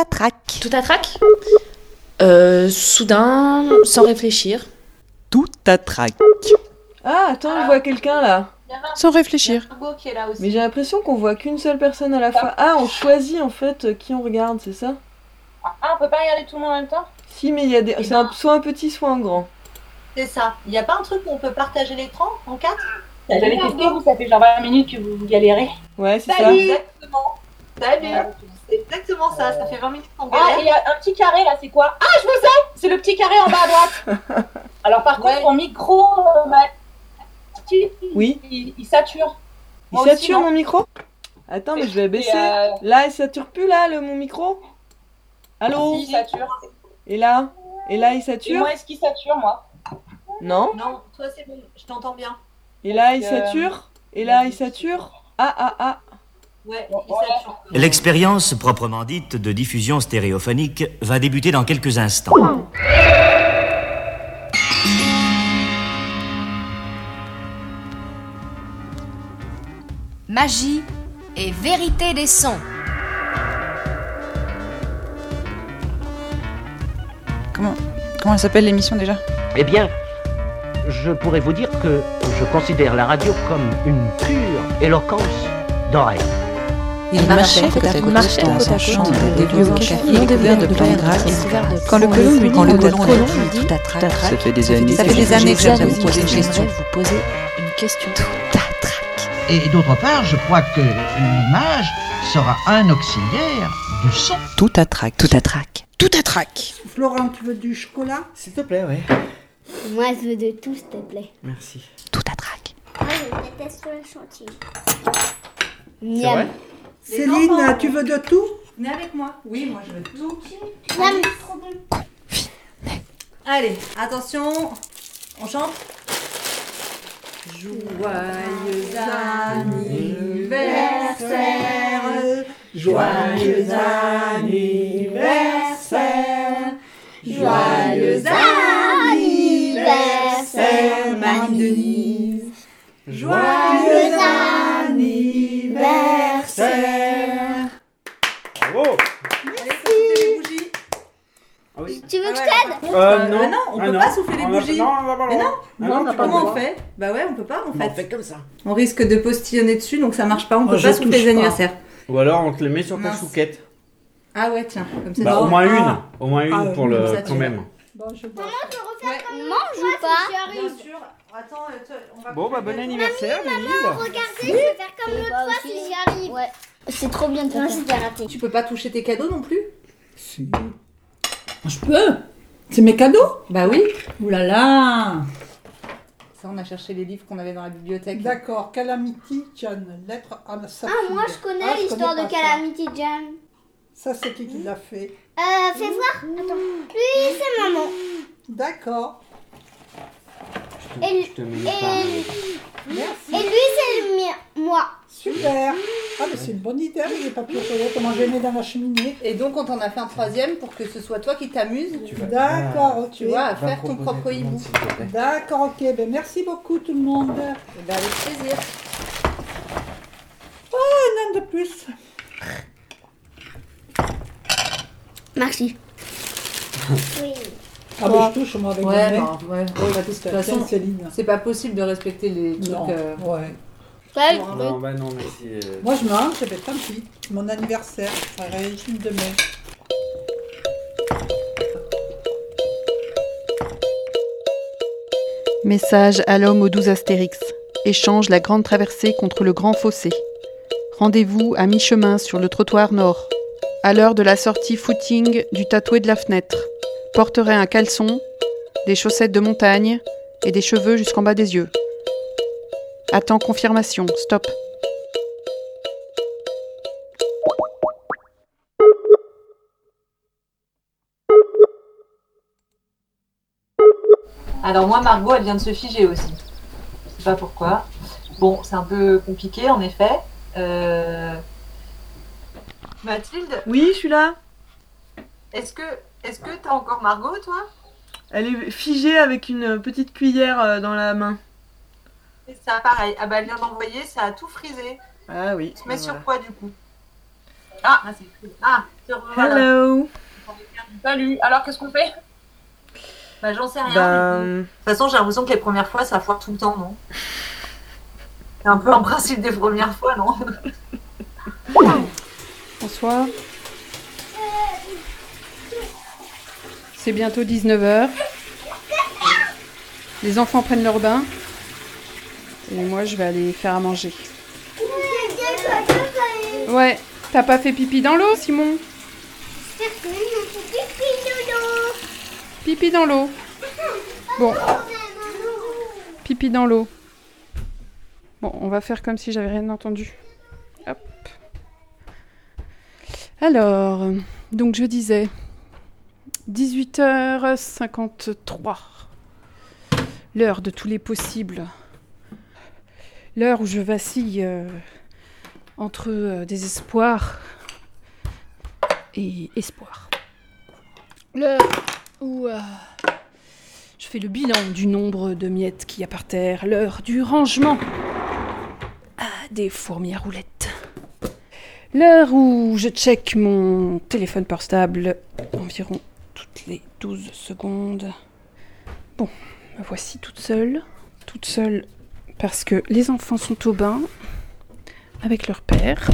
à trac. Tout à trac euh, Soudain, sans réfléchir. Tout à trac. Ah, attends, je vois quelqu'un là. Sans réfléchir. Mais j'ai l'impression qu'on voit qu'une seule personne à la fois. Ah, on choisit en fait euh, qui on regarde, c'est ça? Ah, on peut pas regarder tout le monde en même temps? Si, mais il y a des. Eh C'est un- ben. soit un petit, soit un grand. C'est ça. Il y a pas un truc où on peut partager l'écran en quatre? J'avais testé, vous, ça fait genre 20 minutes que vous, galérez. Ouais, c'est ça. Salut Exactement. Salut C'est exactement ça, ça fait 20 minutes qu'on Ah, galère. il y a un petit carré là, c'est quoi? Ah, je vous sais C'est le petit carré en bas à droite. Alors, par contre, mon micro, euh, Oui. il, il sature. Il Moi sature mon micro? Attends, mais je vais baisser. Euh, Là, il sature plus là, le, mon micro? Allô? Il sature. Et là? Et là, il Et sature? moi, est-ce qu'il sature, moi? Non. Non, toi c'est bon, je t'entends bien. Et là, il sature? Et là, il sature? Ah, ah, ah Ouais. L'expérience proprement dite de diffusion stéréophonique va débuter dans quelques instants. Magie et vérité des sons. Comment, comment elle s'appelle l'émission déjà? Eh bien, je pourrais vous dire que je considère la radio comme une pure éloquence d'oreille. Il marchait côte à côte marchait dans un champ des délieux au lieux café non découvert de plein grâce. Quand le colon lui dit Quand le colon lui dit Ça fait des années ça que fait des années que j'aimerais vous poser une question. vous poser une question. Tout à trac. Et d'autre part, je crois que l'image sera un auxiliaire du son. Tout à trac. Tout à trac. Tout à trac. Florent, tu veux du chocolat? S'il te plaît, ouais. Moi, je veux de tout, s'il te plaît. Merci. Tout à trac. Moi, je déteste le chantier. C'est Céline, tu veux de tout? Venez avec moi. Oui, moi je veux tout. Miam. Allez, attention, on chante. Joyeux anniversaire, joyeux anniversaire, joyeux anniversaire, Mani Denise. Joyeux anniversaire. Bravo Allez, soufflez les bougies. Ah oui. Tu veux que je Ouais, t'aide Euh, non. bah non, on Ah, peut non. pas souffler les On a- bougies. Non, on va pas Mais non, droit. Ah non, tu peux comment pas. on fait? Bah ouais, on peut pas en Bah, fait. On fait comme ça. On risque de postillonner dessus, donc ça marche pas. On peut je pas touche souffler les pas. anniversaires. Ou alors on te le met sur ta Mince. chouquette. Ah ouais, tiens, comme ça. Bah, au moins Ah. une. Au moins une Ah, pour comme le ça, tu quand même. Bon, je vois. Mange ou pas Bien sûr. Attends, euh, on va. Bon, bah bon anniversaire, Denise. Regardez, je vais faire comme l'autre fois si j'y arrive. Ouais. C'est trop bien de faire ça. raté. Tu peux pas toucher tes cadeaux non plus Si. Je peux C'est mes cadeaux Bah oui. Ouh là là Ça, on a cherché les livres qu'on avait dans la bibliothèque. D'accord, Calamity John, lettre à sa Ah, moi je connais Ah, je l'histoire connais de pas ça. Calamity Jane. Ça, c'est qui qui l'a fait Euh, fais voir. Attends. Lui, c'est maman. D'accord. Je te, Et- je te mets Et. Merci. et lui, c'est le mien. Moi. Super. Ah, mais c'est une bonne idée avec les papiers toilettes. Comment les mets dans la cheminée Et donc, on t'en a fait un troisième pour que ce soit toi qui t'amuses. D'accord, ok. Tu vois, à Va faire ton propre hibou. D'accord, ok. Ben, merci beaucoup tout le monde. Eh ben, avec plaisir. Un an de plus. Merci. oui. Ah, ben, je touche, moi, avec Ouais, mes mains. bah, ouais. Bah, de de toute façon, Céline. c'est pas possible de respecter les trucs. Non, euh, ouais. Ouais. Non, bah non, merci. euh, Moi, je mange, je vais tant pis. C'est mon anniversaire. Ça régime demain. Message à l'homme aux douze astérix. Échange la grande traversée contre le grand fossé. Rendez-vous à mi-chemin sur le trottoir nord. À l'heure de la sortie footing du tatoué de la fenêtre. Porterai un caleçon, des chaussettes de montagne et des cheveux jusqu'en bas des yeux. Attends confirmation. Stop. Alors moi, Margot, elle vient de se figer aussi. Je sais pas pourquoi. Bon, c'est un peu compliqué en effet. Euh... Mathilde, Oui, je suis là. est-ce que est-ce que t'as encore Margot, toi? Elle est figée avec une petite cuillère euh, dans la main. C'est ça, pareil. Ah bah elle vient d'envoyer, ça a tout frisé. Ah oui. On se met voilà. sur quoi du coup? Ah, Ah, c'est cool. Ah, revoilà. Hello salut. Alors, qu'est-ce qu'on fait? Bah, j'en sais rien. Bah, du coup. De toute façon, j'ai l'impression que les premières fois, ça foire tout le temps, non? C'est un peu un principe des premières fois, non? Bonsoir. C'est bientôt 19h. Les enfants prennent leur bain. Et moi, je vais aller faire à manger. Ouais, t'as pas fait pipi dans l'eau, Simon? Pipi dans l'eau. Bon, pipi dans l'eau. Bon, on va faire comme si j'avais rien entendu. Hop. Alors, donc je disais 18h53. L'heure de tous les possibles. L'heure où je vacille euh, entre euh, désespoir et espoir. L'heure où euh, je fais le bilan du nombre de miettes qu'il y a par terre. L'heure du rangement ah, des fourmis à roulettes. L'heure où je check mon téléphone portable environ toutes les 12 secondes. Bon, me voici toute seule. Toute seule parce que les enfants sont au bain avec leur père.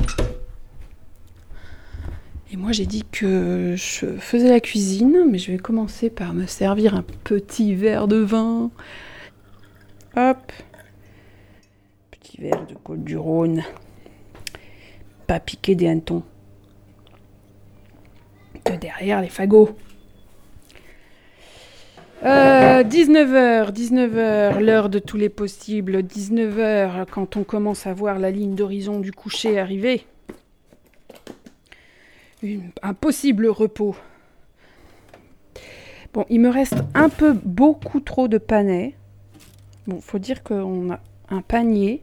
Et moi j'ai dit que je faisais la cuisine, mais je vais commencer par me servir un petit verre de vin. Hop. Petit verre de Côte du Rhône pas piquer des hannetons. De derrière les fagots. Euh, 19h, 19h, l'heure de tous les possibles. 19h, quand on commence à voir la ligne d'horizon du coucher arriver. Un possible repos. Bon, il me reste un peu beaucoup trop de panais. Bon, faut dire qu'on a un panier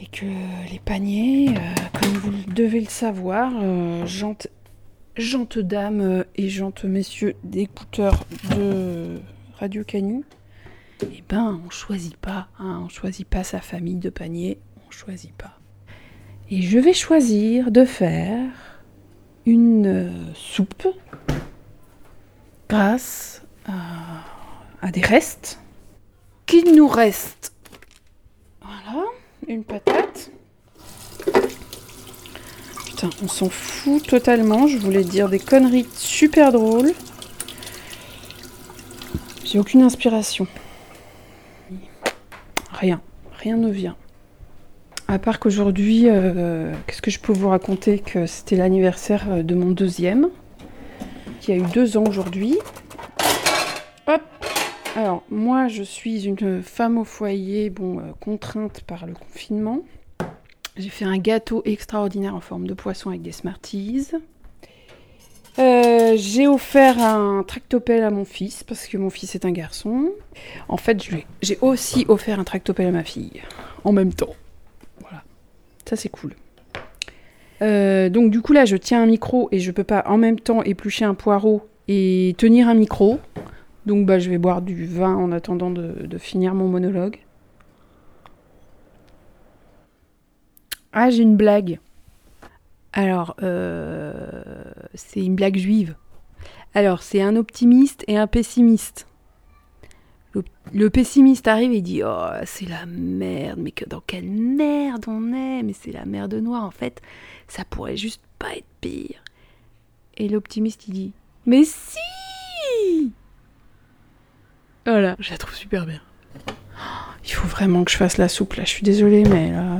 et que les paniers, euh, comme vous devez le savoir, euh, gentes, dames euh, et gentes messieurs d'écouteurs de Radio Canu, eh ben on choisit pas, hein, on choisit pas sa famille de panier, on choisit pas. Et je vais choisir de faire une euh, soupe grâce à, à des restes qu'il nous reste. Voilà une patate. On s'en fout totalement. Je voulais dire des conneries super drôles. J'ai aucune inspiration. Rien. Rien ne vient. À part qu'aujourd'hui, euh, qu'est-ce que je peux vous raconter Que c'était l'anniversaire euh, de mon deuxième, qui a eu deux ans aujourd'hui. Hop alors, moi, je suis une femme au foyer, bon, euh, contrainte par le confinement. J'ai fait un gâteau extraordinaire en forme de poisson avec des Smarties. Euh, j'ai offert un tractopelle à mon fils, parce que mon fils est un garçon. En fait, j'ai aussi offert un tractopelle à ma fille, en même temps. Voilà. Ça, c'est cool. Euh, donc, du coup, là, je tiens un micro et je peux pas en même temps éplucher un poireau et tenir un micro. Donc bah, je vais boire du vin en attendant de finir mon monologue. Ah, j'ai une blague. Alors, euh, c'est une blague juive. Alors, c'est un optimiste et un pessimiste. Le, le pessimiste arrive et dit Oh, c'est la merde, mais que dans quelle merde on est Mais c'est la merde noire, en fait, ça pourrait juste pas être pire. Et l'optimiste, il dit Mais si voilà, je la trouve super bien. Il faut vraiment que je fasse la soupe là, je suis désolée, mais là.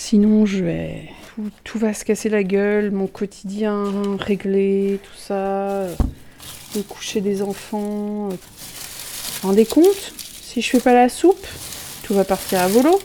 Euh, Sinon, je vais. Tout, va se casser la gueule, mon quotidien réglé, tout ça. euh, Le coucher des enfants. euh. Vous vous rendez compte Si je fais pas la soupe, tout va partir à volo.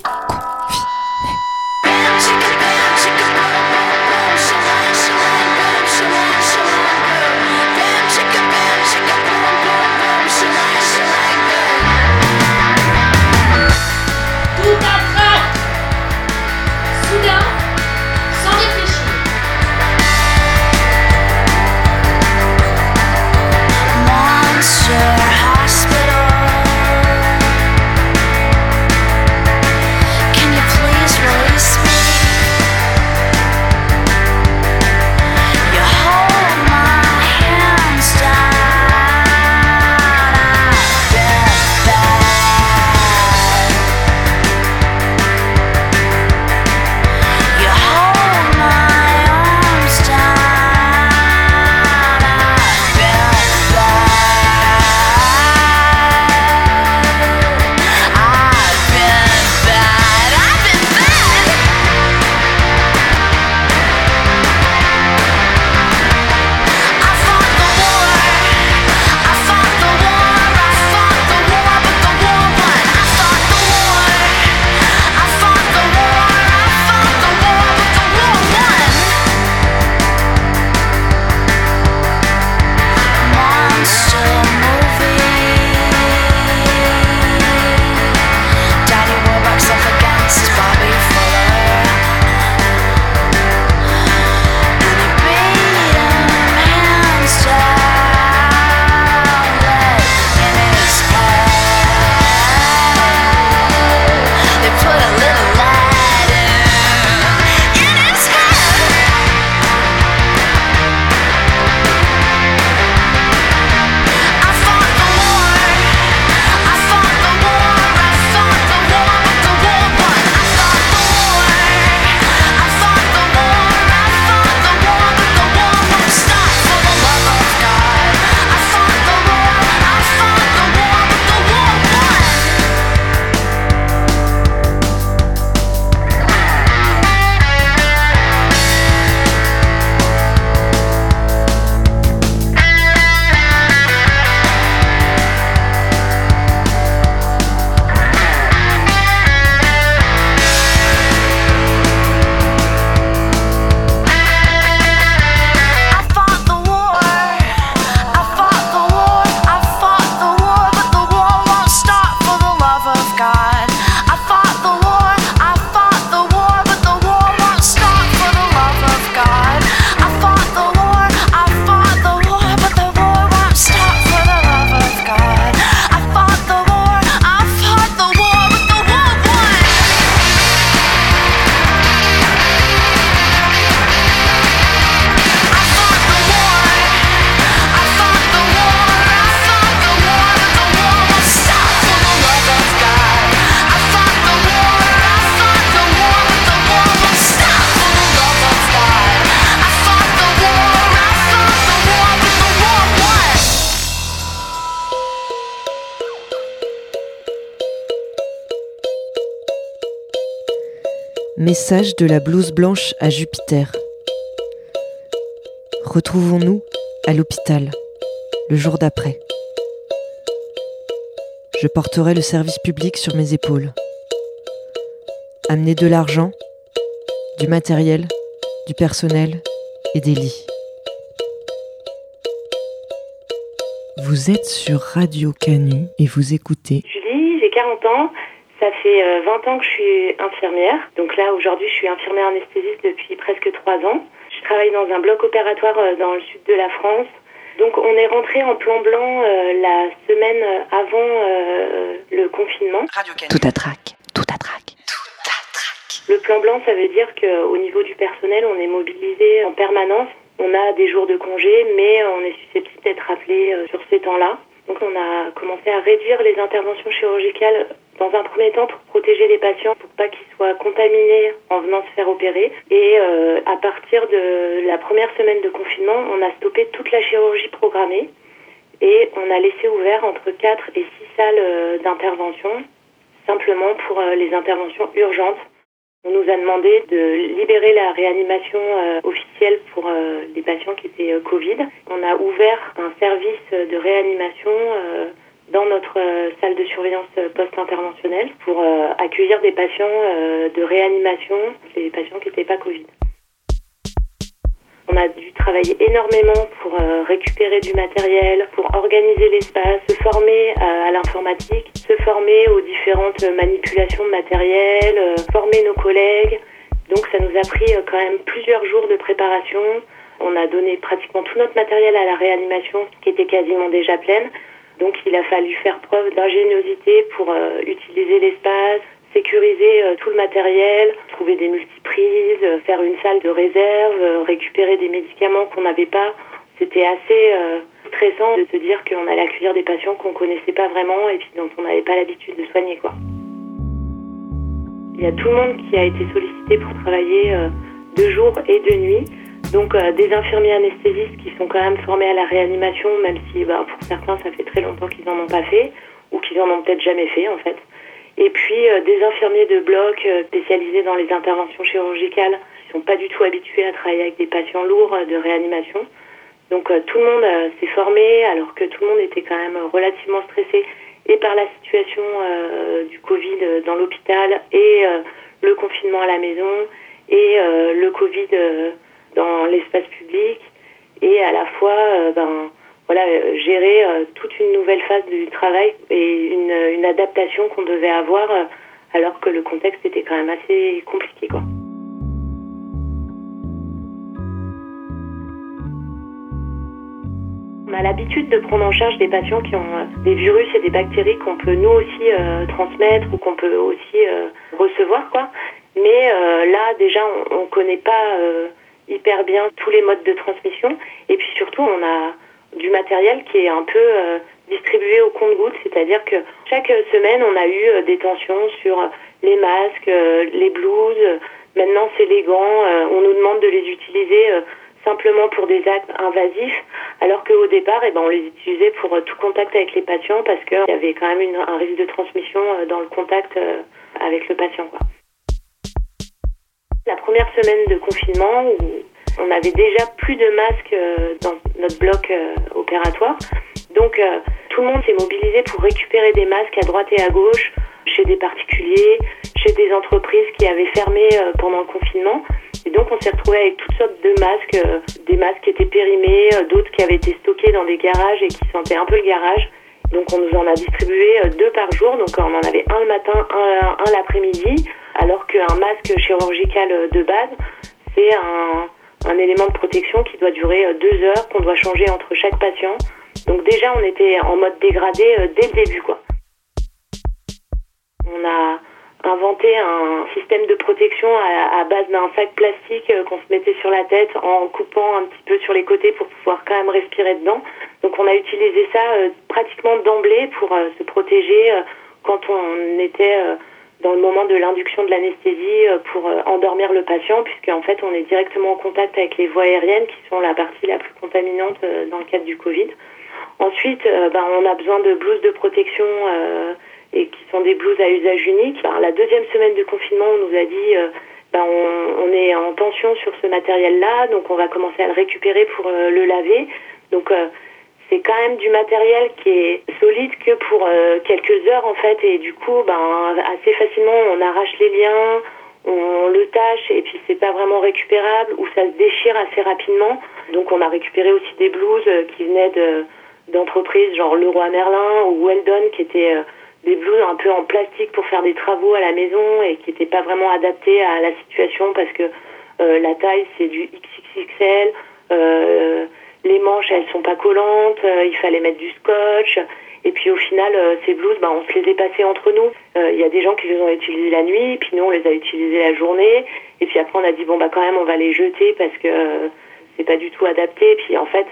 Message de la blouse blanche à Jupiter. Retrouvons-nous à l'hôpital, le jour d'après. Je porterai le service public sur mes épaules. Amener de l'argent, du matériel, du personnel et des lits. Vous êtes sur Radio Canu et vous écoutez Julie, j'ai 40 ans. Ça fait euh, 20 ans que je suis infirmière. Donc là, aujourd'hui, je suis infirmière anesthésiste depuis presque 3 ans. Je travaille dans un bloc opératoire euh, dans le sud de la France. Donc on est rentré en plan blanc euh, la semaine avant euh, le confinement. Tout à trac, tout à trac. Le plan blanc, ça veut dire qu'au niveau du personnel, on est mobilisé en permanence. On a des jours de congé, mais on est susceptible d'être appelé euh, sur ces temps-là. Donc on a commencé à réduire les interventions chirurgicales dans un premier temps pour protéger les patients, pour pas qu'ils soient contaminés en venant se faire opérer. Et euh, à partir de la première semaine de confinement, on a stoppé toute la chirurgie programmée et on a laissé ouvert entre 4 et 6 salles euh, d'intervention, simplement pour euh, les interventions urgentes. On nous a demandé de libérer la réanimation euh, officielle pour les patients qui étaient Covid. On a ouvert un service de réanimation dans notre euh, salle de surveillance euh, post-interventionnelle pour euh, accueillir des patients de réanimation, les patients qui n'étaient pas Covid. On a dû travailler énormément pour récupérer du matériel, pour organiser l'espace, se former à l'informatique, se former aux différentes manipulations de matériel, former nos collègues. Donc ça nous a pris quand même plusieurs jours de préparation. On a donné pratiquement tout notre matériel à la réanimation qui était quasiment déjà pleine. Donc il a fallu faire preuve d'ingéniosité pour euh, utiliser l'espace, sécuriser euh, tout le matériel, trouver des multiprises, euh, faire une salle de réserve, récupérer des médicaments qu'on n'avait pas. C'était assez stressant de se dire qu'on allait accueillir des patients qu'on connaissait pas vraiment et puis dont on n'avait pas l'habitude de soigner quoi. Il y a tout le monde qui a été sollicité pour travailler de jour et de nuit. Donc euh, des infirmiers anesthésistes qui sont quand même formés à la réanimation, même si bah, pour certains ça fait très longtemps qu'ils n'en ont pas fait, ou qu'ils en ont peut-être jamais fait en fait. Et puis euh, des infirmiers de bloc euh, spécialisés dans les interventions chirurgicales, qui sont pas du tout habitués à travailler avec des patients lourds euh, de réanimation. Donc euh, tout le monde euh, s'est formé, alors que tout le monde était quand même relativement stressé et par la situation du Covid dans l'hôpital et le confinement à la maison et le Covid dans l'espace public et à la fois euh, ben voilà euh, gérer euh, toute une nouvelle phase du travail et une, adaptation qu'on devait avoir alors que le contexte était quand même assez compliqué quoi. On a l'habitude de prendre en charge des patients qui ont des virus et des bactéries qu'on peut nous aussi transmettre ou qu'on peut aussi recevoir, quoi. Mais là, déjà, on ne connaît pas hyper bien tous les modes de transmission. Et puis surtout, on a du matériel qui est un peu euh, distribué au compte-gouttes, c'est-à-dire que chaque semaine, on a eu euh, des tensions sur les masques, euh, les blouses. Maintenant, c'est les gants. Euh, on nous demande de les utiliser euh, simplement pour des actes invasifs, alors qu'au départ, eh ben, on les utilisait pour euh, tout contact avec les patients parce qu'il y avait quand même une- un risque de transmission euh, dans le contact euh, avec le patient. Quoi. La première semaine de confinement, où on avait déjà plus de masques euh, dans notre bloc euh, opératoire, donc euh, tout le monde s'est mobilisé pour récupérer des masques à droite et à gauche, chez des particuliers, chez des entreprises qui avaient fermé pendant le confinement. Et donc on s'est retrouvé avec toutes sortes de masques, des masques qui étaient périmés, d'autres qui avaient été stockés dans des garages et qui sentaient un peu le garage. Donc on nous en a distribué euh, deux par jour, donc on en avait un le matin, un, l'après-midi, alors qu'un masque chirurgical euh, de base, c'est un, élément de protection qui doit durer euh, deux heures, qu'on doit changer entre chaque patient. Donc déjà on était en mode dégradé dès le début quoi. On a inventé un système de protection à, base d'un sac plastique qu'on se mettait sur la tête en coupant un petit peu sur les côtés pour pouvoir quand même respirer dedans. On a utilisé ça euh, pratiquement d'emblée pour euh, se protéger euh, quand on était dans le moment de l'induction de l'anesthésie pour endormir le patient, puisque en fait on est directement en contact avec les voies aériennes qui sont la partie la plus contaminante dans le cadre du Covid. Ensuite, ben, on a besoin de blouses de protection et qui sont des blouses à usage unique. La deuxième semaine de confinement, on nous a dit euh, ben, on, est en tension sur ce matériel-là, donc on va commencer à le récupérer pour le laver. Donc c'est quand même du matériel qui est solide que pour euh, quelques heures en fait, et du coup, ben assez facilement on arrache les liens, on le tâche et puis c'est pas vraiment récupérable ou ça se déchire assez rapidement. Donc on a récupéré aussi des blouses euh, qui venaient de d'entreprises genre Leroy Merlin ou Weldon qui étaient euh, des blouses un peu en plastique pour faire des travaux à la maison et qui n'étaient pas vraiment adaptées à la situation parce que euh, la taille c'est du XXXL, euh, les manches elles sont pas collantes, euh, il fallait mettre du scotch et puis au final euh, ces blouses ben, on se les est passées entre nous. Euh, Il y a des gens qui les ont utilisées la nuit, puis nous on les a utilisées la journée et puis après on a dit bon bah quand même on va les jeter parce que c'est pas du tout adapté. Et puis en fait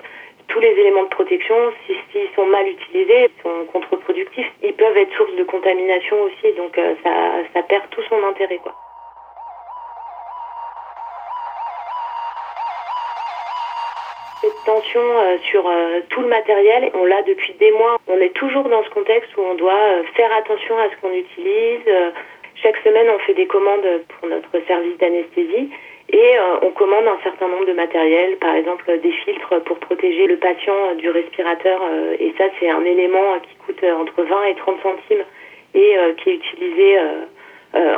tous les éléments de protection, si- s'ils sont mal utilisés, sont contre-productifs, ils peuvent être source de contamination aussi, donc ça, ça perd tout son intérêt. Quoi. Tension euh, sur euh, tout le matériel, on l'a depuis des mois. On est toujours dans ce contexte où on doit euh, faire attention à ce qu'on utilise. Chaque semaine, on fait des commandes pour notre service d'anesthésie et on commande un certain nombre de matériel, par exemple des filtres pour protéger le patient du respirateur. et ça, c'est un élément qui coûte entre 20 et 30 centimes et qui est utilisé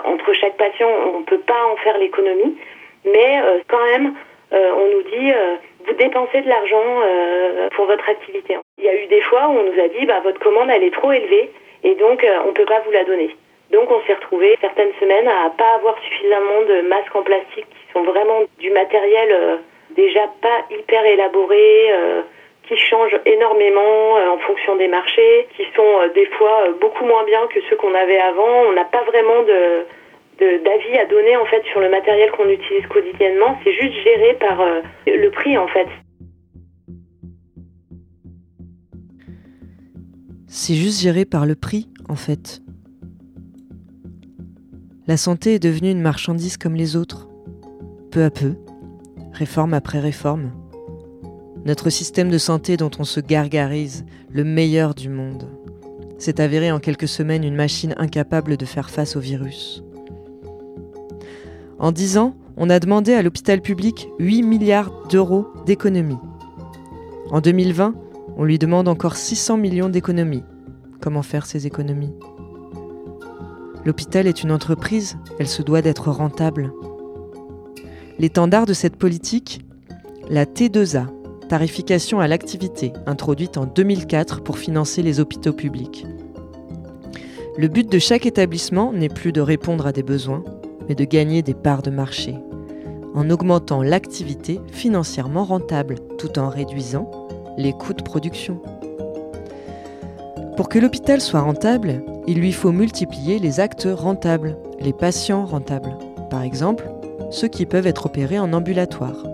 entre chaque patient. On ne peut pas en faire l'économie, mais quand même, on nous dit vous dépensez de l'argent euh, pour votre activité. Il y a eu des fois où on nous a dit bah, votre commande elle est trop élevée et donc euh, on ne peut pas vous la donner. Donc on s'est retrouvé certaines semaines à pas avoir suffisamment de masques en plastique qui sont vraiment du matériel euh, déjà pas hyper élaboré, euh, qui changent énormément euh, en fonction des marchés, qui sont des fois beaucoup moins bien que ceux qu'on avait avant. On n'a pas vraiment de- d'avis à donner en fait sur le matériel qu'on utilise quotidiennement. C'est juste géré par euh, le prix en fait. C'est juste géré par le prix, en fait. La santé est devenue une marchandise comme les autres. Peu à peu, réforme après réforme. Notre système de santé dont on se gargarise, le meilleur du monde, s'est avéré en quelques semaines une machine incapable de faire face au virus. En dix ans, on a demandé à l'hôpital public 8 milliards d'euros d'économies. En 2020, on lui demande encore 600 millions d'économies. Comment faire ces économies? L'hôpital est une entreprise, elle se doit d'être rentable. L'étendard de cette politique La T2A, tarification à l'activité, introduite en 2004 pour financer les hôpitaux publics. Le but de chaque établissement n'est plus de répondre à des besoins, mais de gagner des parts de marché, en augmentant l'activité financièrement rentable, tout en réduisant les coûts de production. Pour que l'hôpital soit rentable, il lui faut multiplier les actes rentables, les patients rentables. Par exemple, ceux qui peuvent être opérés en ambulatoire.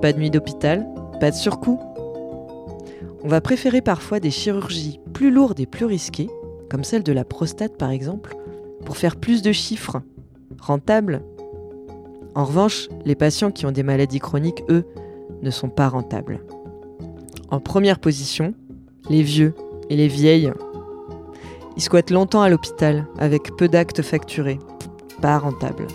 Pas de nuit d'hôpital, pas de surcoût. On va préférer parfois des chirurgies plus lourdes et plus risquées, comme celle de la prostate par exemple, pour faire plus de chiffres. Rentables. En revanche, les patients qui ont des maladies chroniques, eux, ne sont pas rentables. En première position, les vieux et les vieilles. Ils squattent longtemps à l'hôpital, avec peu d'actes facturés. Pas rentable.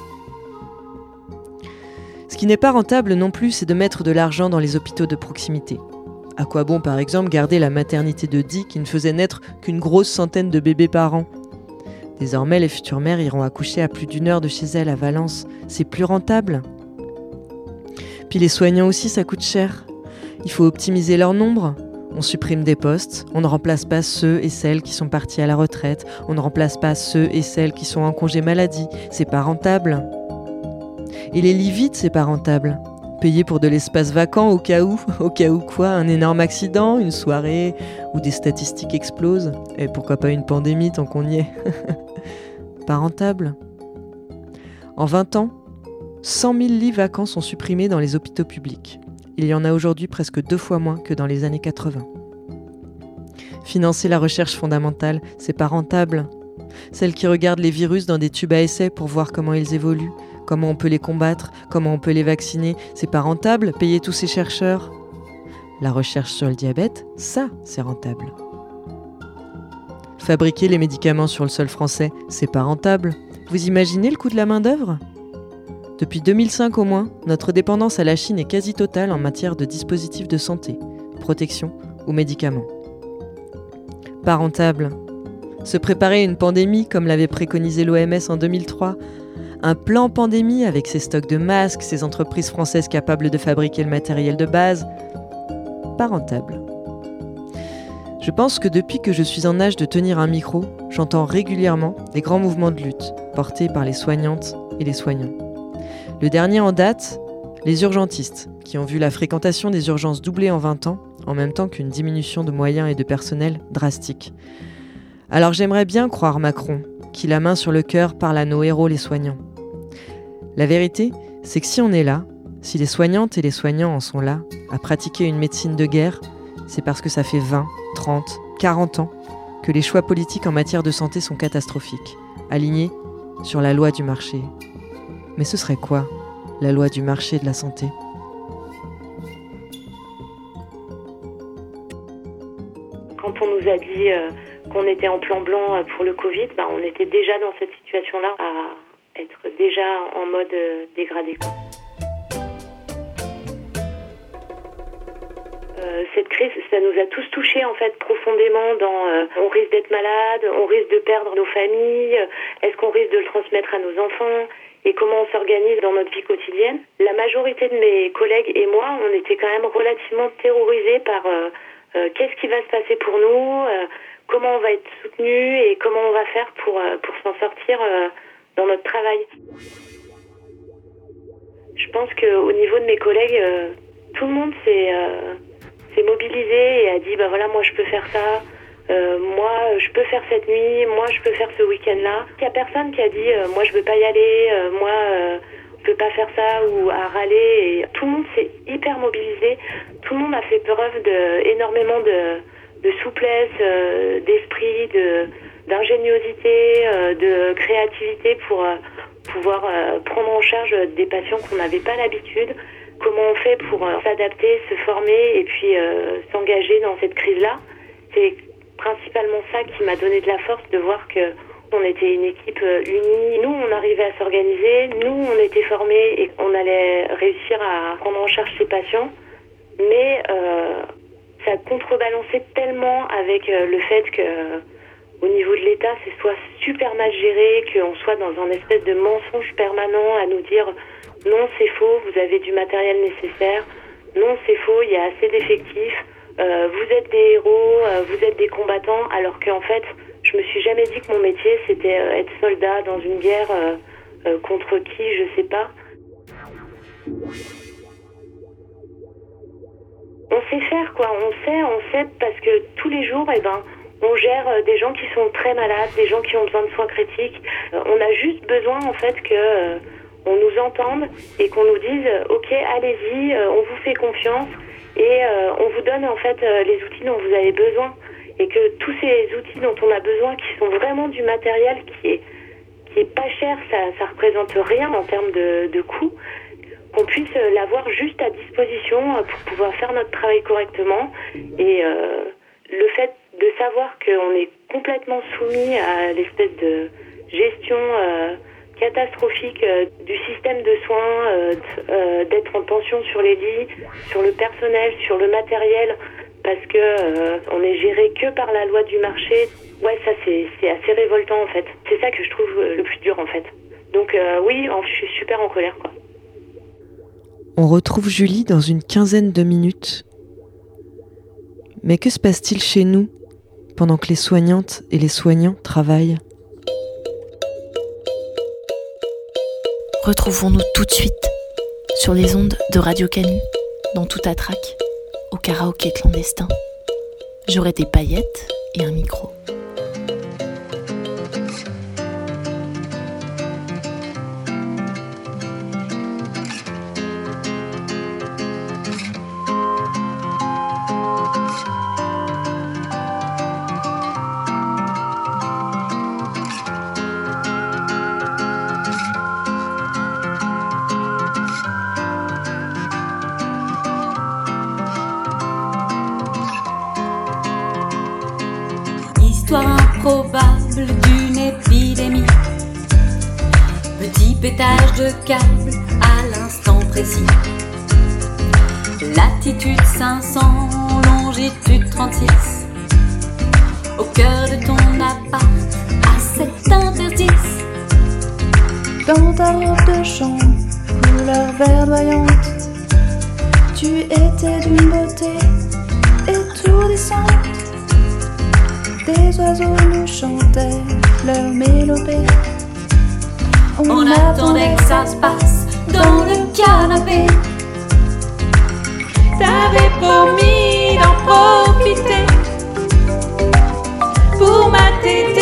Ce qui n'est pas rentable non plus, c'est de mettre de l'argent dans les hôpitaux de proximité. À quoi bon, par exemple, garder la maternité de Die qui ne faisait naître qu'une grosse centaine de bébés par an? Désormais, les futures mères iront accoucher à plus d'une heure de chez elles à Valence. C'est plus rentable. Puis les soignants aussi, ça coûte cher. Il faut optimiser leur nombre. On supprime des postes, on ne remplace pas ceux et celles qui sont partis à la retraite, on ne remplace pas ceux et celles qui sont en congé maladie. C'est pas rentable. Et les lits vides, c'est pas rentable. Payer pour de l'espace vacant au cas où, au cas où quoi, un énorme accident, une soirée, où des statistiques explosent, et pourquoi pas une pandémie tant qu'on y est. pas rentable. En 20 ans, 100 000 lits vacants sont supprimés dans les hôpitaux publics. Il y en a aujourd'hui presque deux fois moins que dans les années 80. Financer la recherche fondamentale, c'est pas rentable. Celle qui regarde les virus dans des tubes à essai pour voir comment ils évoluent, comment on peut les combattre, comment on peut les vacciner, c'est pas rentable, payer tous ces chercheurs? La recherche sur le diabète, ça, c'est rentable. Fabriquer les médicaments sur le sol français, c'est pas rentable. Vous imaginez le coût de la main-d'œuvre? Depuis 2005 au moins, notre dépendance à la Chine est quasi totale en matière de dispositifs de santé, protection ou médicaments. Pas rentable. Se préparer à une pandémie comme l'avait préconisé l'OMS en 2003, un plan pandémie avec ses stocks de masques, ses entreprises françaises capables de fabriquer le matériel de base, pas rentable. Je pense que depuis que je suis en âge de tenir un micro, j'entends régulièrement des grands mouvements de lutte portés par les soignantes et les soignants. Le dernier en date, les urgentistes, qui ont vu la fréquentation des urgences doubler en 20 ans, en même temps qu'une diminution de moyens et de personnel drastique. Alors j'aimerais bien croire Macron, qui la main sur le cœur parle à nos héros les soignants. La vérité, c'est que si on est là, si les soignantes et les soignants en sont là, à pratiquer une médecine de guerre, c'est parce que ça fait 20, 30, 40 ans que les choix politiques en matière de santé sont catastrophiques, alignés sur la loi du marché. Mais ce serait quoi, la loi du marché de la santé? Quand on nous a dit euh, qu'on était en plan blanc euh, pour le Covid, bah, on était déjà dans cette situation-là être déjà en mode euh, dégradé. Euh, cette crise, ça nous a tous touchés en fait profondément dans euh, on risque d'être malade, on risque de perdre nos familles, est-ce qu'on risque de le transmettre à nos enfants et comment on s'organise dans notre vie quotidienne. La majorité de mes collègues et moi, on était quand même relativement terrorisés par qu'est-ce qui va se passer pour nous, comment on va être soutenu et comment on va faire pour, pour s'en sortir dans notre travail. Je pense qu'au niveau de mes collègues, euh, tout le monde s'est euh, s'est mobilisé et a dit bah voilà moi je peux faire ça, euh, moi je peux faire cette nuit, moi je peux faire ce week-end-là. Il n'y a personne qui a dit moi je veux pas y aller, euh, moi je peux pas faire ça ou à râler. Tout le monde s'est hyper mobilisé, tout le monde a fait preuve de énormément de, de souplesse, d'esprit, de d'ingéniosité, euh, de créativité pour euh, pouvoir euh, prendre en charge des patients qu'on n'avait pas l'habitude. Comment on fait pour s'adapter, se former et puis s'engager dans cette crise-là? C'est principalement ça qui m'a donné de la force de voir que on était une équipe unie. Nous, on arrivait à s'organiser. Nous, on était formés et on allait réussir à prendre en charge ces patients. Mais ça contrebalançait tellement avec le fait que au niveau de l'État, c'est soit super mal géré, qu'on soit dans un espèce de mensonge permanent à nous dire non, c'est faux, vous avez du matériel nécessaire, non, c'est faux, il y a assez d'effectifs, euh, vous êtes des héros, euh, vous êtes des combattants, alors qu'en fait, je me suis jamais dit que mon métier c'était euh, être soldat dans une guerre contre qui, je sais pas. On sait faire quoi, on sait, on sait parce que tous les jours, eh ben, on gère euh, des gens qui sont très malades, des gens qui ont besoin de soins critiques. Euh, on a juste besoin en fait que euh, nous entende et qu'on nous dise ok allez-y, on vous fait confiance et on vous donne en fait les outils dont vous avez besoin et que tous ces outils dont on a besoin qui sont vraiment du matériel qui est pas cher, ça ça représente rien en termes de, de coût, qu'on puisse l'avoir juste à disposition pour pouvoir faire notre travail correctement et le fait de savoir qu'on est complètement soumis à l'espèce de gestion euh, catastrophique euh, du système de soins, euh, d'être en tension sur les lits, sur le personnel, sur le matériel, parce que on est géré que par la loi du marché. Ouais, ça c'est assez révoltant en fait. C'est ça que je trouve le plus dur en fait. Donc oui, en- je suis super en colère quoi. On retrouve Julie dans une quinzaine de minutes. Mais que se passe-t-il chez nous? Pendant que les soignantes et les soignants travaillent Retrouvons-nous tout de suite sur les ondes de Radio Canu, dans tout à trac, au karaoké clandestin. J'aurai des paillettes et un micro. l'histoire improbable d'une épidémie. Petit pétage de câble à l'instant précis. Latitude 500, longitude 36. Au cœur de ton appart, à cet interstice. Dans ta robe de chambre, couleur verdoyante, tu étais d'une beauté étourdissante. Des oiseaux nous chantaient leur mélopée. On attendait que ça se passe dans le canapé. T'avais promis d'en profiter pour tes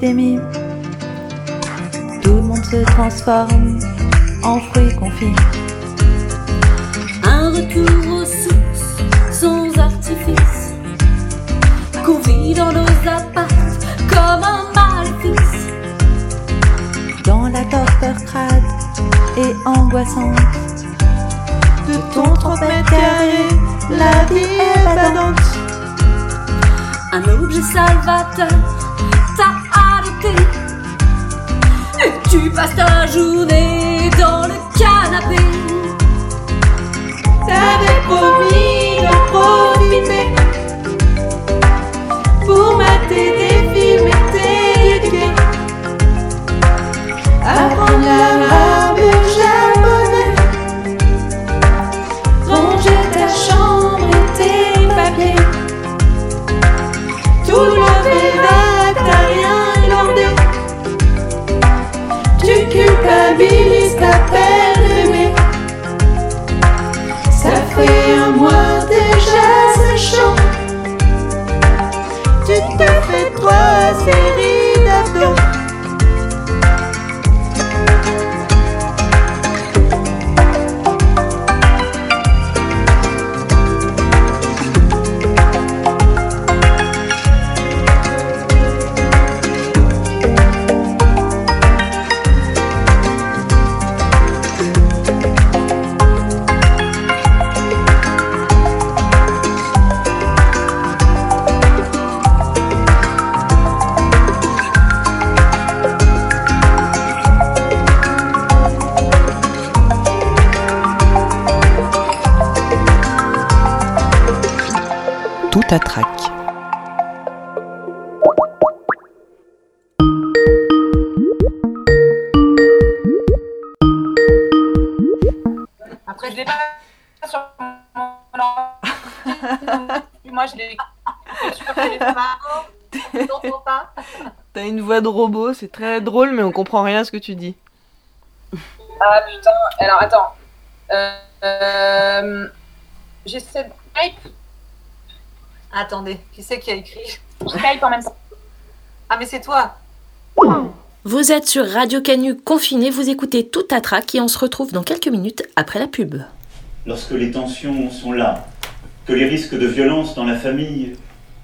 Tout le monde se transforme en fruits confits. Un retour aux sources sans artifice. Qu'on vit dans nos apparts comme un maléfice. Dans la torpeur crade et angoissante de ton 30 mètres carrés, la vie est badante. Un objet salvateur Et tu voix de robot, c'est très drôle, mais on comprend rien à ce que tu dis. Ah putain, alors attends. Euh, euh, J'essaie de Skype. Attendez, qui c'est qui a écrit? Skype en même temps. Ah mais c'est toi Vous êtes sur Radio Canu confiné, vous écoutez tout à trac et on se retrouve dans quelques minutes après la pub. Lorsque les tensions sont là, que les risques de violence dans la famille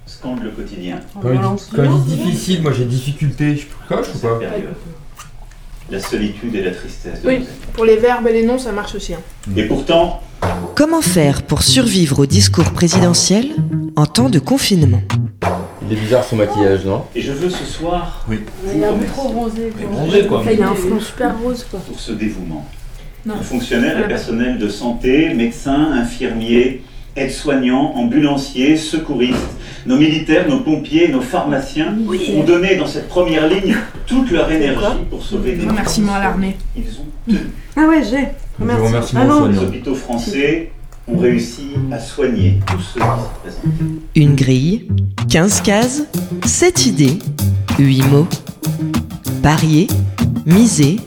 scandent le quotidien. Quand il dit, quand il dit difficile, moi j'ai difficulté, je coche ou pas Période. La solitude et la tristesse. de Oui, pour les verbes et les noms, ça marche aussi. hein. Et pourtant, Comment faire pour survivre au discours présidentiel en temps de confinement? Il est bizarre son maquillage, non? Et je veux ce soir Oui. Il est un peu trop bronzé, quoi. Il a un front super rose quoi. pour ce dévouement. Fonctionnaires et personnels de santé, médecins, infirmiers, aides-soignants, ambulanciers, secouristes, nos militaires, nos pompiers, nos pharmaciens ont donné dans cette première ligne toute leur énergie pour sauver des vies. Remerciement à l'armée. Ils ont tenu. Ah ouais, j'ai. Ah aux non. Les soignants. hôpitaux français ont réussi à soigner tous ceux qui se présentent. Une grille, 15 cases, 7 idées, 8 mots. Parier, miser,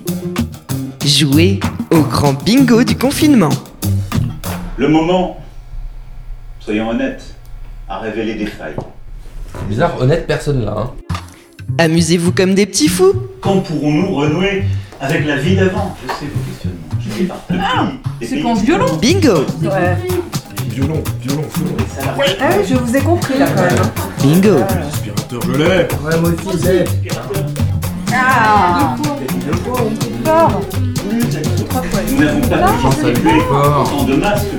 jouer au grand bingo du confinement. Le moment, soyons honnêtes, a révélé des failles. Bizarre, honnête, personne là. Hein. Amusez-vous comme des petits fous. Quand pourrons-nous renouer avec la vie d'avant? Je sais vos questionnements. Je débarque depuis des c'est violon. Bingo, Ouais. Violon, violon, violon. Ah ouais, je vous ai compris là quand même. hein. bingo. Aspirateur, je l'ai. Ouais, moi aussi, j'ai. Ah Fort Nous n'avons pas Jean pu Salué fort. autant de masques que...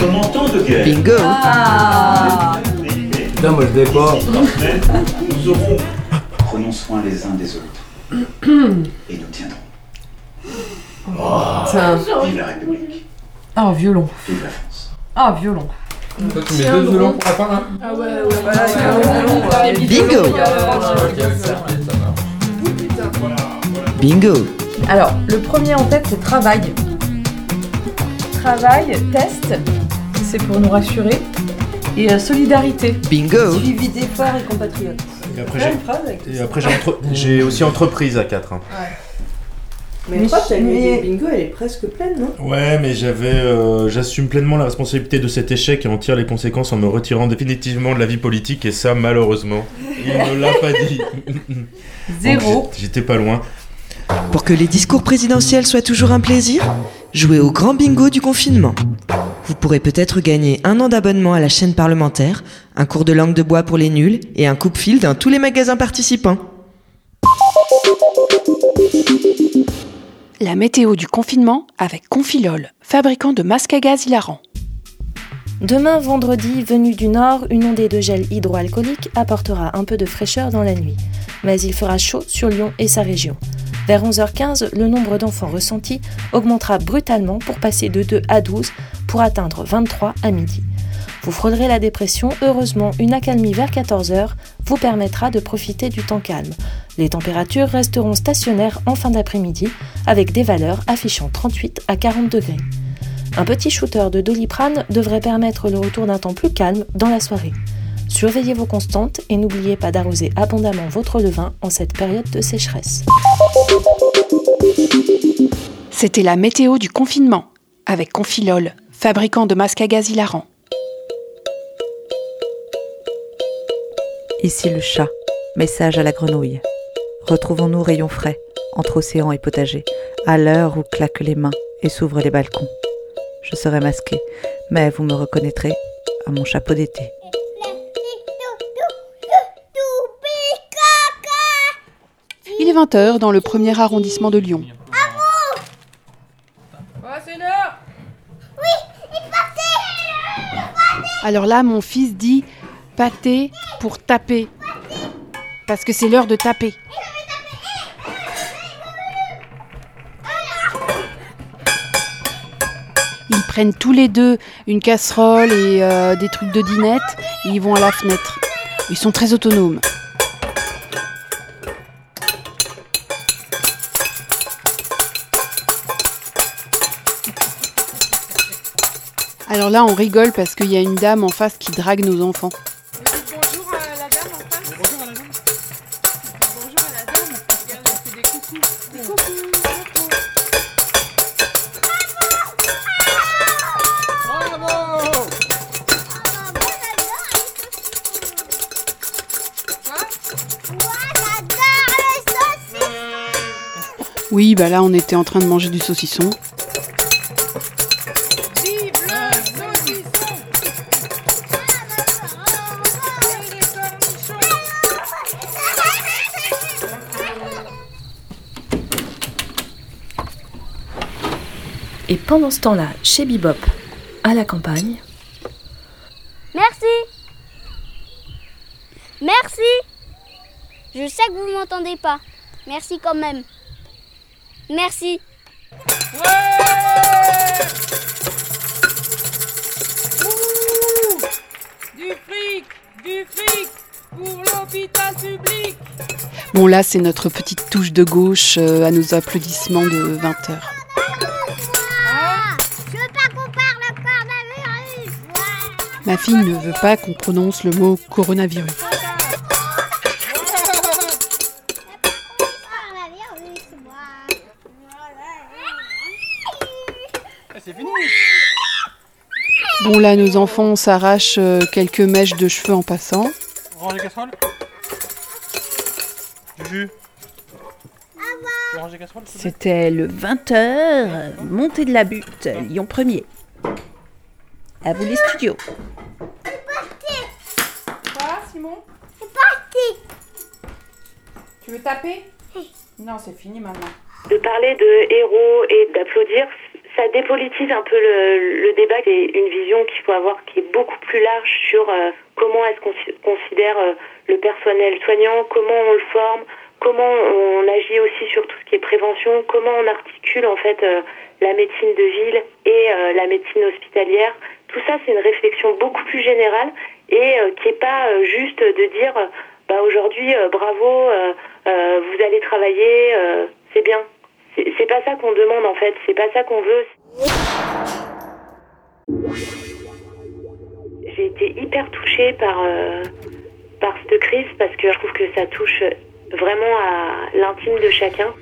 Comme en temps de guerre. Bingo. Ah Putain, moi je. Mais nous aurons... Prenons soin les uns des autres. Et nous tiendrons. Tiens. Vive la République. Oh, violon. Vive la France. Oh, violon. Toi, tu mets deux violons pour la fin là? Ah ouais, ouais, voilà. Bingo. Bingo. Alors, le premier en tête, c'est travail. Travail, test, c'est pour nous rassurer. Et euh, solidarité. Bingo. Suivi d'efforts et compatriotes. Et après, j'ai, de phrases avec et après, j'ai, entre- j'ai aussi entreprise à 4. hein. Mais toi, ta grille bingo, elle est presque pleine, non? Ouais, mais j'avais, euh, j'assume pleinement la responsabilité de cet échec et en tire les conséquences en me retirant définitivement de la vie politique. Et ça, malheureusement, il ne l'a pas dit. Zéro. Donc, j'étais pas loin. Pour que les discours présidentiels soient toujours un plaisir, jouez au grand bingo du confinement. Vous pourrez peut-être gagner un an d'abonnement à la chaîne parlementaire, un cours de langue de bois pour les nuls et un coupe-fil dans tous les magasins participants. La météo du confinement avec Confilol, fabricant de masques à gaz hilarant. Demain vendredi, venu du nord, une ondée de gel hydroalcoolique apportera un peu de fraîcheur dans la nuit. Mais il fera chaud sur Lyon et sa région. Vers 11h15, le nombre d'enfants ressentis augmentera brutalement pour passer de 2 à 12 pour atteindre 23 à midi. Vous frôlerez la dépression, heureusement une accalmie vers 14h vous permettra de profiter du temps calme. Les températures resteront stationnaires en fin d'après-midi avec des valeurs affichant 38 à 40 degrés. Un petit shooter de doliprane devrait permettre le retour d'un temps plus calme dans la soirée. Surveillez vos constantes et n'oubliez pas d'arroser abondamment votre levain en cette période de sécheresse. C'était la météo du confinement avec Confilol, fabricant de masques à gaz hilarant. Ici le chat. Message à la grenouille. Retrouvons-nous rayon frais, entre océan et potager, à l'heure où claquent les mains et s'ouvrent les balcons. Je serai masqué, mais vous me reconnaîtrez à mon chapeau d'été. Il est 20h dans le premier arrondissement de Lyon. Alors là, mon fils dit pâté pour taper. Parce que c'est l'heure de taper. Ils prennent tous les deux une casserole et euh, des trucs de dinette et ils vont à la fenêtre. Ils sont très autonomes. Alors là, on rigole parce qu'il y a une dame en face qui drague nos enfants. Bonjour à la dame en face. Bonjour à la dame. Bonjour à la dame. Regarde, elle fait des coucous. Des coucous. Oui, bah là, on était en train de manger du saucisson. Pendant ce temps-là, chez Bebop, à la campagne, Merci. Merci. Je sais que vous m'entendez pas. Merci quand même. Merci. Du fric Du fric Pour l'hôpital public Bon là, c'est notre petite touche de gauche euh, à nos applaudissements de 20 Ma fille ne veut pas qu'on prononce le mot coronavirus. C'est fini Bon là, nos enfants s'arrachent euh, quelques mèches de cheveux en passant. Range les casseroles C'était le 20h, montée de la butte, Lyon 1er. À vous les studios. Quoi, Simon C'est parti. Tu veux taper Non, c'est fini maintenant. de parler de héros et d'applaudir, ça dépolitise un peu le, le débat. C'est une vision qu'il faut avoir qui est beaucoup plus large sur euh, comment est-ce qu'on considère euh, le personnel soignant, comment on le forme, comment on agit aussi sur tout ce qui est prévention, comment on articule en fait euh, la médecine de ville et euh, la médecine hospitalière. Tout ça, c'est une réflexion beaucoup plus générale et euh, qui n'est pas euh, juste de dire bah aujourd'hui bravo, vous allez travailler, c'est bien. C'est pas ça qu'on demande en fait, c'est pas ça qu'on veut. J'ai été hyper touchée par, par cette crise parce que je trouve que ça touche vraiment à l'intime de chacun.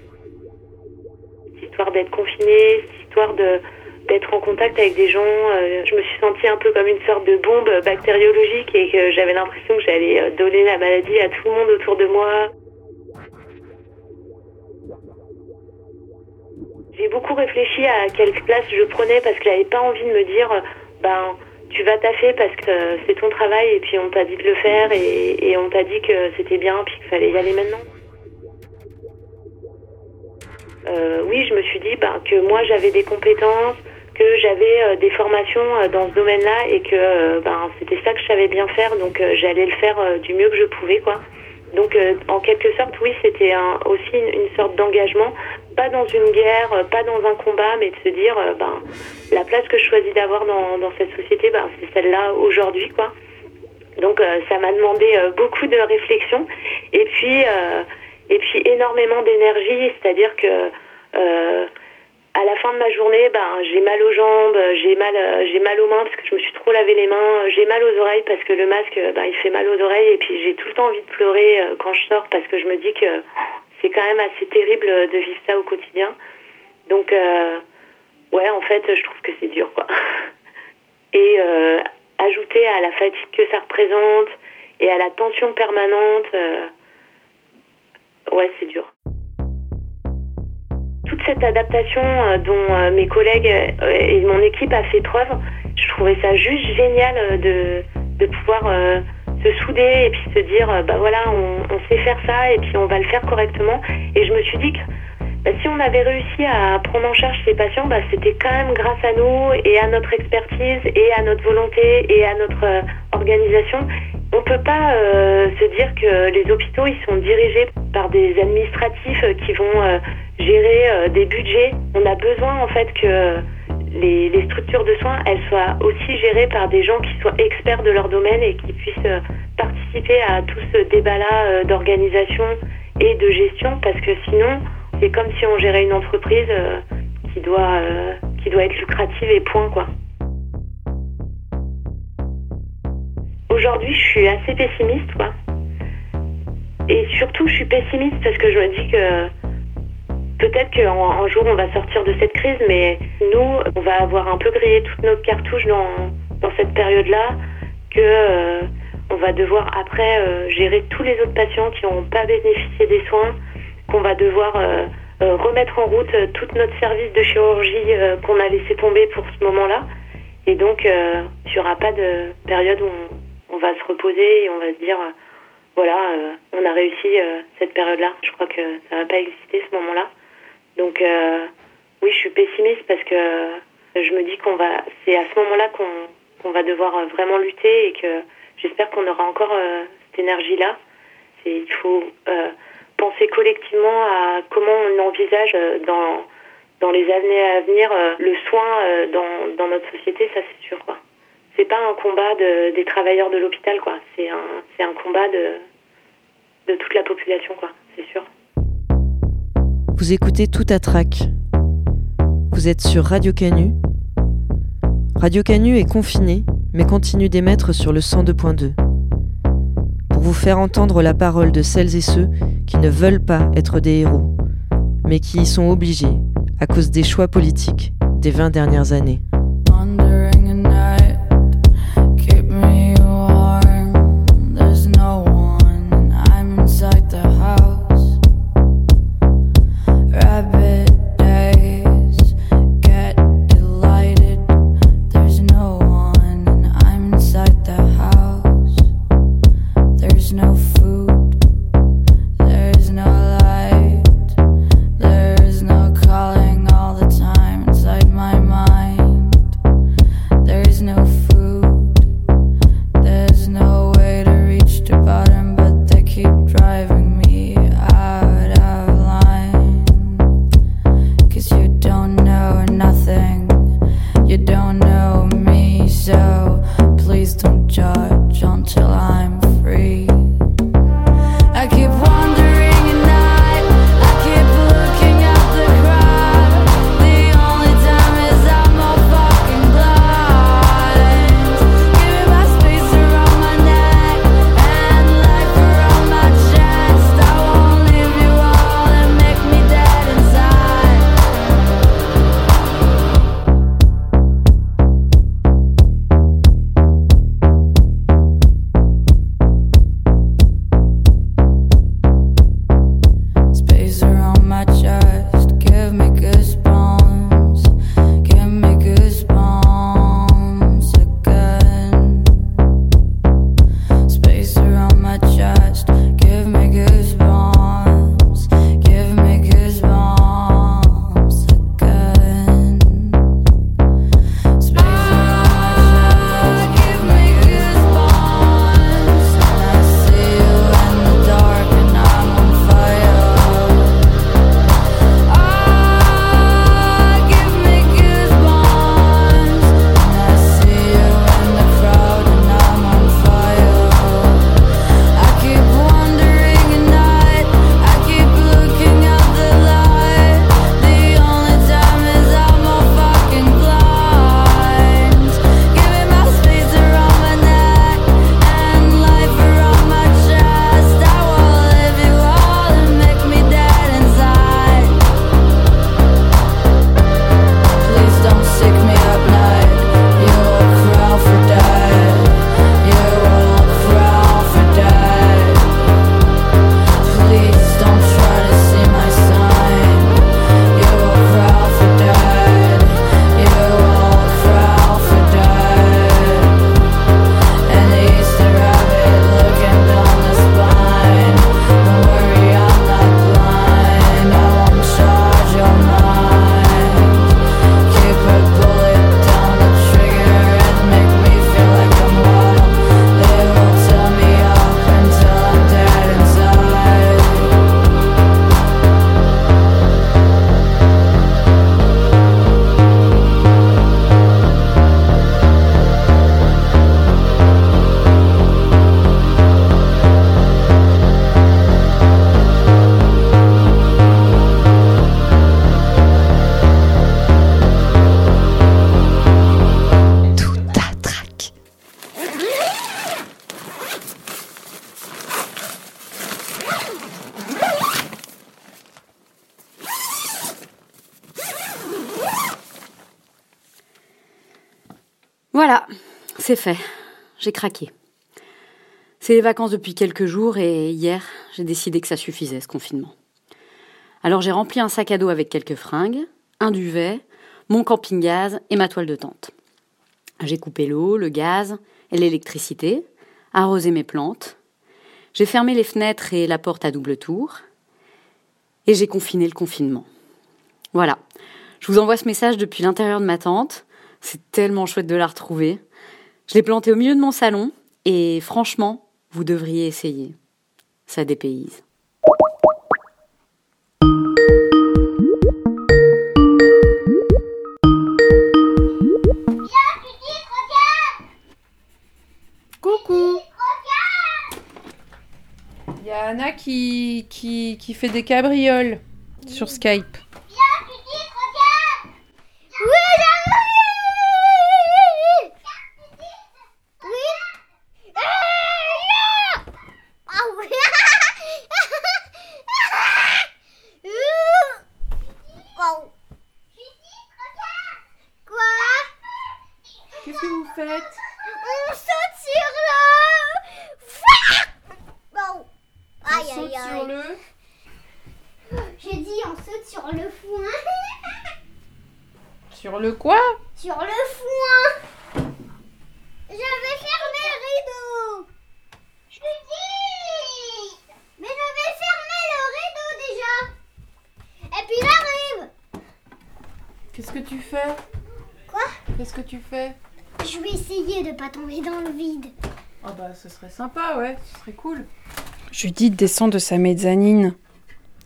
Cette histoire d'être confiné, cette histoire d'être en contact avec des gens, euh, je me suis sentie un peu comme une sorte de bombe bactériologique et que j'avais l'impression que j'allais euh, donner la maladie à tout le monde autour de moi. J'ai beaucoup réfléchi à quelle place je prenais parce que j'avais pas envie de me dire euh, ben tu vas taffer parce que c'est ton travail et puis on t'a dit de le faire et, et on t'a dit que c'était bien puis qu'il fallait y aller maintenant. Euh, oui, je me suis dit ben, que moi j'avais des compétences, que j'avais euh, des formations euh, dans ce domaine-là et que ben, c'était ça que je savais bien faire, donc j'allais le faire du mieux que je pouvais, quoi. Donc en quelque sorte, oui, c'était aussi une, sorte d'engagement, pas dans une guerre, pas dans un combat, mais de se dire, ben, la place que je choisis d'avoir dans, dans cette société, ben, c'est celle-là aujourd'hui, quoi. Donc ça m'a demandé beaucoup de réflexion et puis et puis énormément d'énergie, c'est-à-dire que euh, à la fin de ma journée, ben j'ai mal aux jambes, j'ai mal euh, j'ai mal aux mains parce que je me suis trop lavé les mains, j'ai mal aux oreilles parce que le masque ben il fait mal aux oreilles et puis j'ai tout le temps envie de pleurer euh, quand je sors parce que je me dis que c'est quand même assez terrible de vivre ça au quotidien. Donc euh, ouais, en fait, je trouve que c'est dur quoi. Et euh, ajouter à la fatigue que ça représente et à la tension permanente, euh, ouais, c'est dur. Toute cette adaptation euh, dont euh, mes collègues euh, et mon équipe a fait preuve, je trouvais ça juste génial de, de pouvoir se souder et puis se dire, bah voilà, on, sait faire ça et puis on va le faire correctement. Et je me suis dit que si on avait réussi à prendre en charge ces patients, bah, c'était quand même grâce à nous et à notre expertise et à notre volonté et à notre euh, organisation. On peut pas euh, se dire que les hôpitaux ils sont dirigés par des administratifs euh, qui vont euh, gérer des budgets. On a besoin en fait que les, les structures de soins elles soient aussi gérées par des gens qui soient experts de leur domaine et qui puissent participer à tout ce débat-là d'organisation et de gestion parce que sinon c'est comme si on gérait une entreprise euh, qui doit euh, qui doit être lucrative et point quoi. Aujourd'hui, je suis assez pessimiste quoi. Et surtout, je suis pessimiste parce que je me dis que peut-être qu'un un jour on va sortir de cette crise, mais nous, on va avoir un peu grillé toutes nos cartouches dans, dans cette période-là, que euh, on va devoir après gérer tous les autres patients qui n'ont pas bénéficié des soins, qu'on va devoir euh, euh, remettre en route euh, tout notre service de chirurgie qu'on a laissé tomber pour ce moment-là. Et donc, il n'y aura pas de période où on, va se reposer et on va se dire, voilà, on a réussi cette période-là. Je crois que ça va pas exister ce moment-là. Donc, oui, je suis pessimiste parce que je me dis qu'on va, c'est à ce moment-là qu'on va devoir vraiment lutter et que j'espère qu'on aura encore cette énergie-là. Il faut penser collectivement à comment on envisage euh, dans, dans les années à venir euh, le soin euh, dans, dans notre société, ça c'est sûr. quoi. C'est pas un combat de, des travailleurs de l'hôpital, quoi. C'est un, un combat de, de toute la population, quoi. C'est sûr. Vous écoutez Tout à Trac. Vous êtes sur Radio Canu. Radio Canu est confiné, mais continue d'émettre sur le 102.2. Faire entendre la parole de celles et ceux qui ne veulent pas être des héros, mais qui y sont obligés à cause des choix politiques des 20 dernières années. C'est fait. J'ai craqué. C'est les vacances depuis quelques jours et hier, j'ai décidé que ça suffisait ce confinement. Alors j'ai rempli un sac à dos avec quelques fringues, un duvet, mon camping-gaz et ma toile de tente. J'ai coupé l'eau, le gaz et l'électricité, arrosé mes plantes. J'ai fermé les fenêtres et la porte à double tour. Et j'ai confiné le confinement. Voilà. Je vous envoie ce message depuis l'intérieur de ma tente. C'est tellement chouette de la retrouver. Je l'ai planté au milieu de mon salon et franchement, vous devriez essayer. Ça dépayse. Coucou Il y a Anna qui, qui, qui fait des cabrioles sur Skype. Sur le quoi? Sur le foin. Je vais fermer le rideau. Je dis. Mais je vais fermer le rideau déjà. Et puis j'arrive. Qu'est-ce que tu fais? Quoi? Qu'est-ce que tu fais? Je vais essayer de pas tomber dans le vide. Ah bah ce serait sympa, ouais, ce serait cool. Judith descend de sa mezzanine.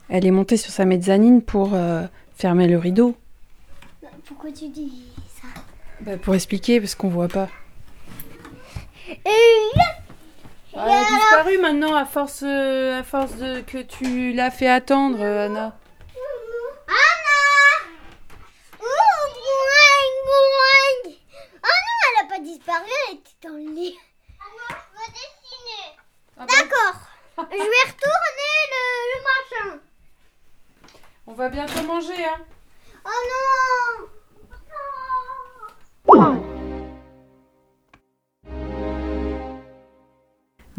Elle est montée sur sa mezzanine pour euh, fermer le rideau. Pourquoi tu dis ça Bah, pour expliquer, parce qu'on voit pas. Et Ah, elle a disparu maintenant à force, euh, à force de que tu l'as fait attendre, euh, Anna. Anna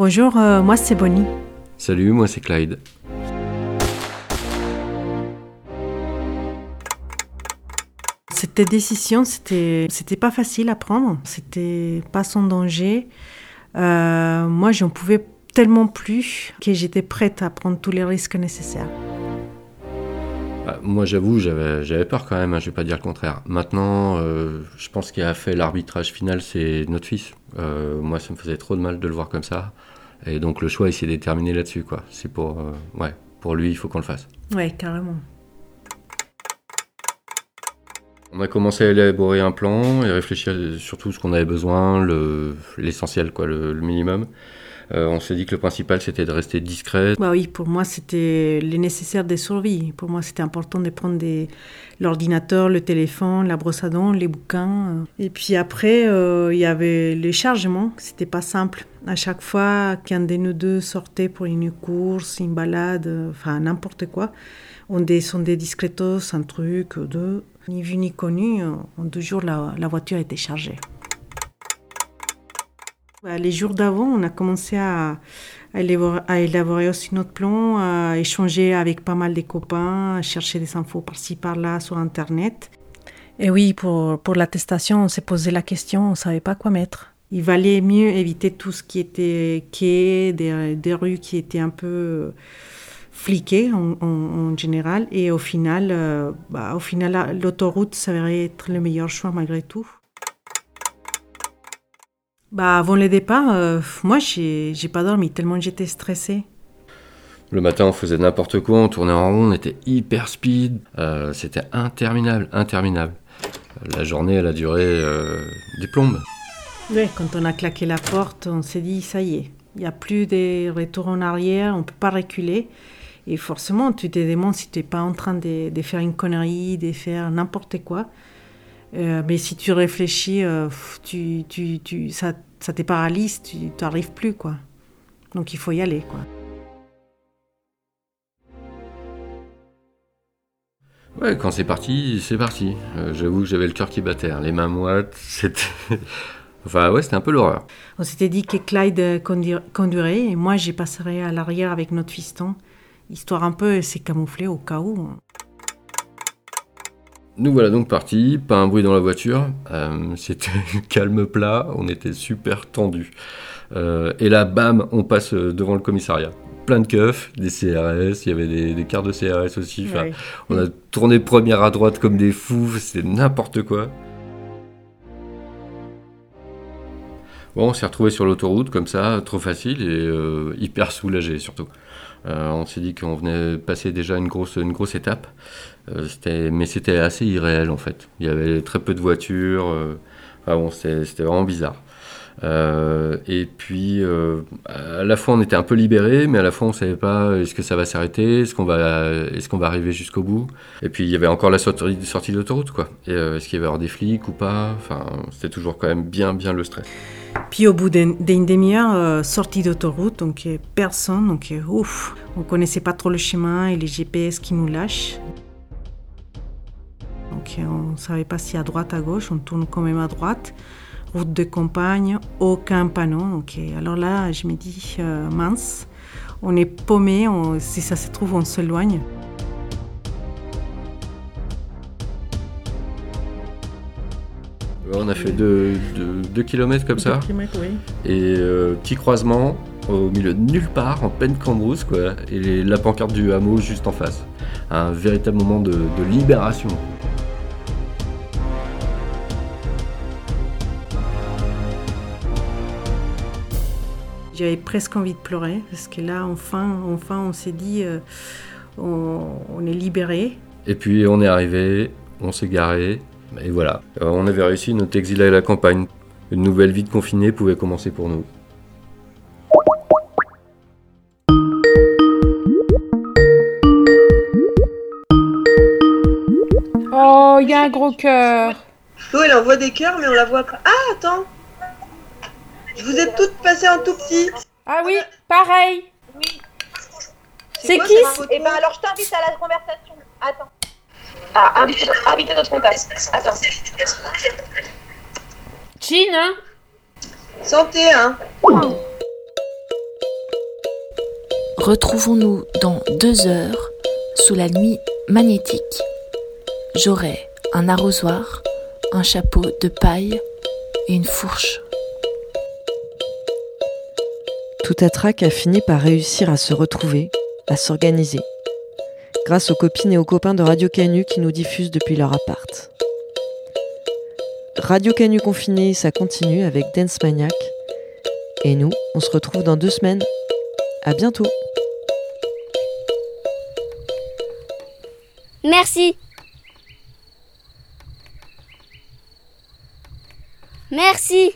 Bonjour, euh, moi c'est Bonnie. Salut, moi c'est Clyde. Cette décision, c'était, c'était pas facile à prendre. C'était pas sans danger. Euh, moi, j'en pouvais tellement plus que j'étais prête à prendre tous les risques nécessaires. Bah, moi j'avoue, j'avais, j'avais peur quand même, hein, je vais pas dire le contraire. Maintenant, euh, je pense qu'il a fait l'arbitrage final, c'est notre fils. Euh, moi ça me faisait trop de mal de le voir comme ça. Et donc le choix il s'est déterminé là-dessus. quoi. C'est pour, euh, ouais, pour lui, il faut qu'on le fasse. Ouais, carrément. On a commencé à élaborer un plan et réfléchir sur tout ce qu'on avait besoin, le, l'essentiel, quoi, le, le minimum. Euh, on s'est dit que le principal c'était de rester discret. Bah oui, pour moi, c'était les nécessaires des survies. Pour moi, c'était important de prendre l'ordinateur, le téléphone, la brosse à dents, les bouquins. Et puis après, euh, il y avait les chargements. C'était pas simple. À chaque fois qu'un de nous deux sortait pour une course, une balade, euh, enfin n'importe quoi, on descendait discretos, un truc, deux. Ni vu ni connu, en deux jours, la voiture était chargée. Bah, Les jours d'avant, on a commencé à, à élaborer, à élaborer aussi notre plan, à échanger avec pas mal de copains, à chercher des infos par-ci par-là sur Internet. Et oui, pour, pour l'attestation, on s'est posé la question, on ne savait pas quoi mettre. Il valait mieux éviter tout ce qui était quai, des, des rues qui étaient un peu fliquées en, en- en général. Et au final, euh, bah, au final l'autoroute s'avérait être le meilleur choix malgré tout. Bah, avant le départ, euh, moi, j'ai pas dormi tellement j'étais stressée. Le matin, on faisait n'importe quoi, on tournait en rond, on était hyper speed. Euh, c'était interminable, interminable. La journée, elle a duré euh, des plombes. Ouais, quand on a claqué la porte, on s'est dit, ça y est, il n'y a plus de retour en arrière, on ne peut pas reculer. Et forcément, tu te demandes si tu n'es pas en train de, de faire une connerie, de faire n'importe quoi. Euh, mais si tu réfléchis, euh, tu, tu, tu, ça, ça te paralyse, tu n'arrives plus, quoi. Donc il faut y aller, quoi. Ouais, quand c'est parti, c'est parti. Euh, J'avoue que j'avais le cœur qui battait, hein, les mains moites, c'était... enfin ouais, c'était un peu l'horreur. On s'était dit que Clyde conduirait et moi, j'y passerai à l'arrière avec notre fiston, histoire un peu de se camoufler au cas où. Nous voilà donc partis, pas un bruit dans la voiture, euh, c'était calme plat, on était super tendus. Euh, et là, bam, on passe devant le commissariat. Plein de keufs, des CRS, il y avait des, des cartes de CRS aussi. Enfin, Ouais. On a tourné première à droite comme des fous, c'était n'importe quoi. Bon, on s'est retrouvé sur l'autoroute comme ça, trop facile et euh, hyper soulagé surtout. Euh, on s'est dit qu'on venait passer déjà une grosse, une grosse étape, mais c'était assez irréel en fait. Il y avait très peu de voitures, euh, enfin bon, c'était vraiment bizarre. Euh, et puis, euh, à la fois, on était un peu libérés, mais à la fois, on savait pas est-ce que ça va s'arrêter, est-ce qu'on va, est-ce qu'on va arriver jusqu'au bout. Et puis, il y avait encore la sortie, sortie d'autoroute, quoi. Euh, est-ce qu'il y avait avoir des flics ou pas? Enfin, c'était toujours quand même bien, bien le stress. Puis au bout d'un- d'une demi-heure, euh, sortie d'autoroute, donc euh, personne, donc euh, ouf, on connaissait pas trop le chemin et les GPS qui nous lâchent. Donc euh, on savait pas si à droite, à gauche, on tourne quand même à droite. Route de campagne, aucun panneau. Donc euh, alors là, je me dis, euh, mince, on est paumé, on- si ça se trouve, on s'éloigne. On a fait 2 km comme ça. Deux kilomètres, oui. Et euh, petit croisement au milieu de nulle part, en pleine cambrousse, quoi. Et les- la pancarte du hameau juste en face. Un véritable moment de, de libération. J'avais presque envie de pleurer parce que là, enfin, enfin, on s'est dit, euh, on, on est libéré. Et puis on est arrivé, on s'est garé, et voilà. On avait réussi notre exil à la campagne. Une nouvelle vie de confiné pouvait commencer pour nous. Oh, il y a un gros cœur. Flo, elle envoie des cœurs, mais on la voit pas. Ah, attends Je vous ai toutes passées en tout petit. Ah oui, pareil. C'est qui c'est photo Eh ben alors, je t'invite à la conversation. Attends. Ah, invite, invite notre contact. Attends. Jean, hein Santé, hein Retrouvons-nous dans deux heures sous la nuit magnétique. J'aurai un arrosoir, un chapeau de paille et une fourche. Tout Atrac a fini par réussir à se retrouver, à s'organiser, grâce aux copines et aux copains de Radio Canu qui nous diffusent depuis leur appart. Radio Canu confiné, ça continue avec Dance Maniac. Et nous, on se retrouve dans deux semaines. À bientôt! Merci. Merci.